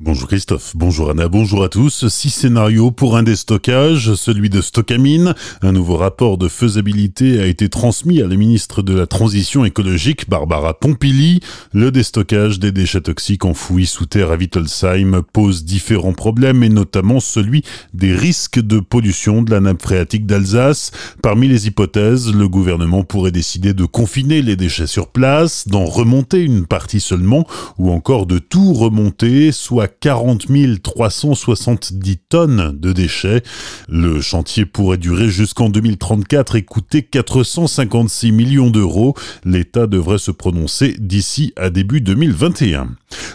Bonjour Christophe, bonjour Anna, bonjour à tous. Six scénarios pour un déstockage, celui de Stockamine. Un nouveau rapport de faisabilité a été transmis à la ministre de la Transition écologique, Barbara Pompili. Le déstockage des déchets toxiques enfouis sous terre à Wittelsheim pose différents problèmes et notamment celui des risques de pollution de la nappe phréatique d'Alsace. Parmi les hypothèses, le gouvernement pourrait décider de confiner les déchets sur place, d'en remonter une partie seulement ou encore de tout remonter, soit 40 370 tonnes de déchets. Le chantier pourrait durer jusqu'en 2034 et coûter 456 millions d'euros. L'État devrait se prononcer d'ici à début 2021.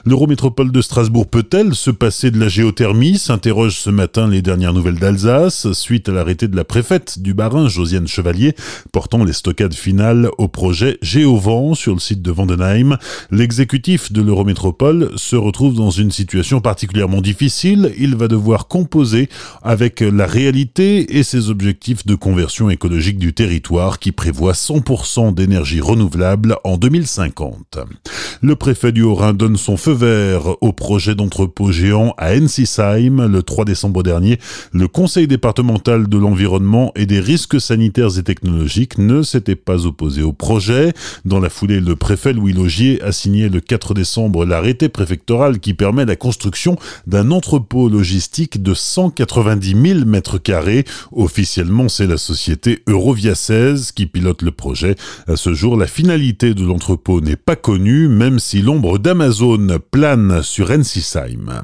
L'Eurométropole de Strasbourg peut-elle se passer de la géothermie? s'interroge ce matin les dernières nouvelles d'Alsace, suite à l'arrêté de la préfète du Bas-Rhin, Josiane Chevalier, portant les stockades finales au projet Géovent sur le site de Vandenheim. L'exécutif de l'Eurométropole se retrouve dans une situation particulièrement difficile. Il va devoir composer avec la réalité et ses objectifs de conversion écologique du territoire qui prévoit 100% d'énergie renouvelable en 2050. Le préfet du Haut-Rhin donne son feu vert au projet d'entrepôt géant à Ensisheim le 3 décembre dernier. Le conseil départemental de l'environnement et des risques sanitaires et technologiques ne s'était pas opposé au projet. Dans la foulée, le préfet Louis Logier a signé le 4 décembre l'arrêté préfectoral qui permet la construction d'un entrepôt logistique de 190 000 mètres carrés. Officiellement, c'est la société Eurovia 16 qui pilote le projet. À ce jour, la finalité de l'entrepôt n'est pas connue, même si l'ombre d'Amazon plane sur Ensisheim.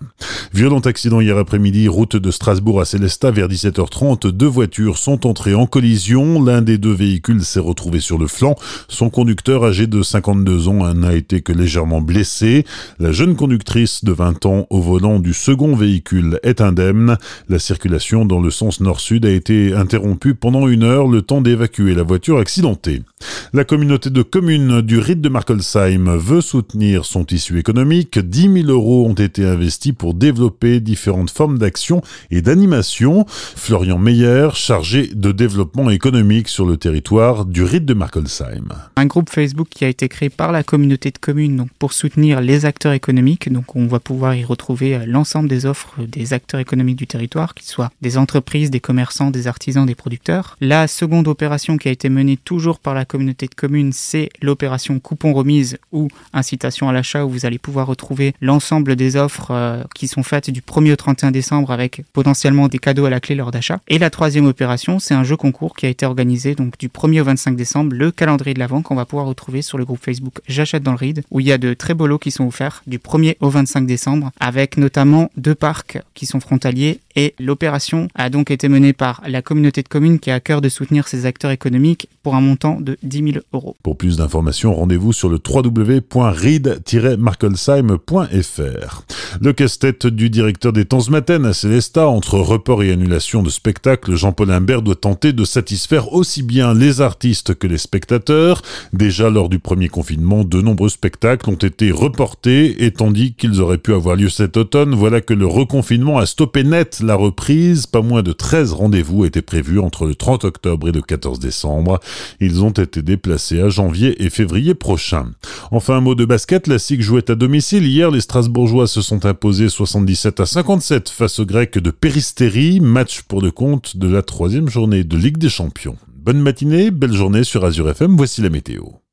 Violent accident hier après-midi, route de Strasbourg à Célestat vers 17h30. Deux voitures sont entrées en collision. L'un des deux véhicules s'est retrouvé sur le flanc. Son conducteur, âgé de 52 ans, n'a été que légèrement blessé. La jeune conductrice de 20 ans au volant du second véhicule est indemne. La circulation dans le sens nord-sud a été interrompue pendant une heure, le temps d'évacuer la voiture accidentée. La communauté de communes du Rite de Markolsheim veut soutenir son tissu économique. 10 000 euros ont été investis pour développer différentes formes d'action et d'animation. Florian Meyer, chargé de développement économique sur le territoire du Rite de Markolsheim. Un groupe Facebook qui a été créé par la communauté de communes pour soutenir les acteurs économiques. Donc on va pouvoir y retrouver euh, l'ensemble des offres des acteurs économiques du territoire, qu'ils soient des entreprises, des commerçants, des artisans, des producteurs. La seconde opération qui a été menée toujours par la communauté de communes, c'est l'opération coupon remise ou incitation à l'achat où vous allez pouvoir retrouver l'ensemble des offres euh, qui sont faites du 1er au 31 décembre avec potentiellement des cadeaux à la clé lors d'achat. Et la troisième opération, c'est un jeu concours qui a été organisé donc du 1er au 25 décembre, le calendrier de l'avant qu'on va pouvoir retrouver sur le groupe Facebook J'achète dans le ride où il y a de très beaux lots qui sont offerts du 1er au 25 décembre avec notamment deux parcs qui sont frontaliers et l'opération a donc été menée par la communauté de communes qui a à cœur de soutenir ces acteurs économiques pour un montant de 10 000 euros. Pour plus d'informations, rendez-vous sur le www.read-markolsheim.fr. Le casse-tête du directeur des Tanzmatten à Célestat, entre report et annulation de spectacles, Jean-Paul Imbert doit tenter de satisfaire aussi bien les artistes que les spectateurs. Déjà lors du premier confinement, de nombreux spectacles ont été reportés et tandis qu'ils auraient pu avoir lieu cet automne, voilà que le reconfinement a stoppé net la reprise. Pas moins de 13 rendez-vous étaient prévus entre le 30 octobre et le 14 décembre. Ils ont été déplacés à janvier et février prochain. Enfin, un mot de basket, la SIG jouait à domicile. Hier, les Strasbourgeois se sont imposés 77 à 57 face aux Grecs de Péristérie, match pour le compte de la troisième journée de Ligue des Champions. Bonne matinée, belle journée sur Azure FM, voici la météo.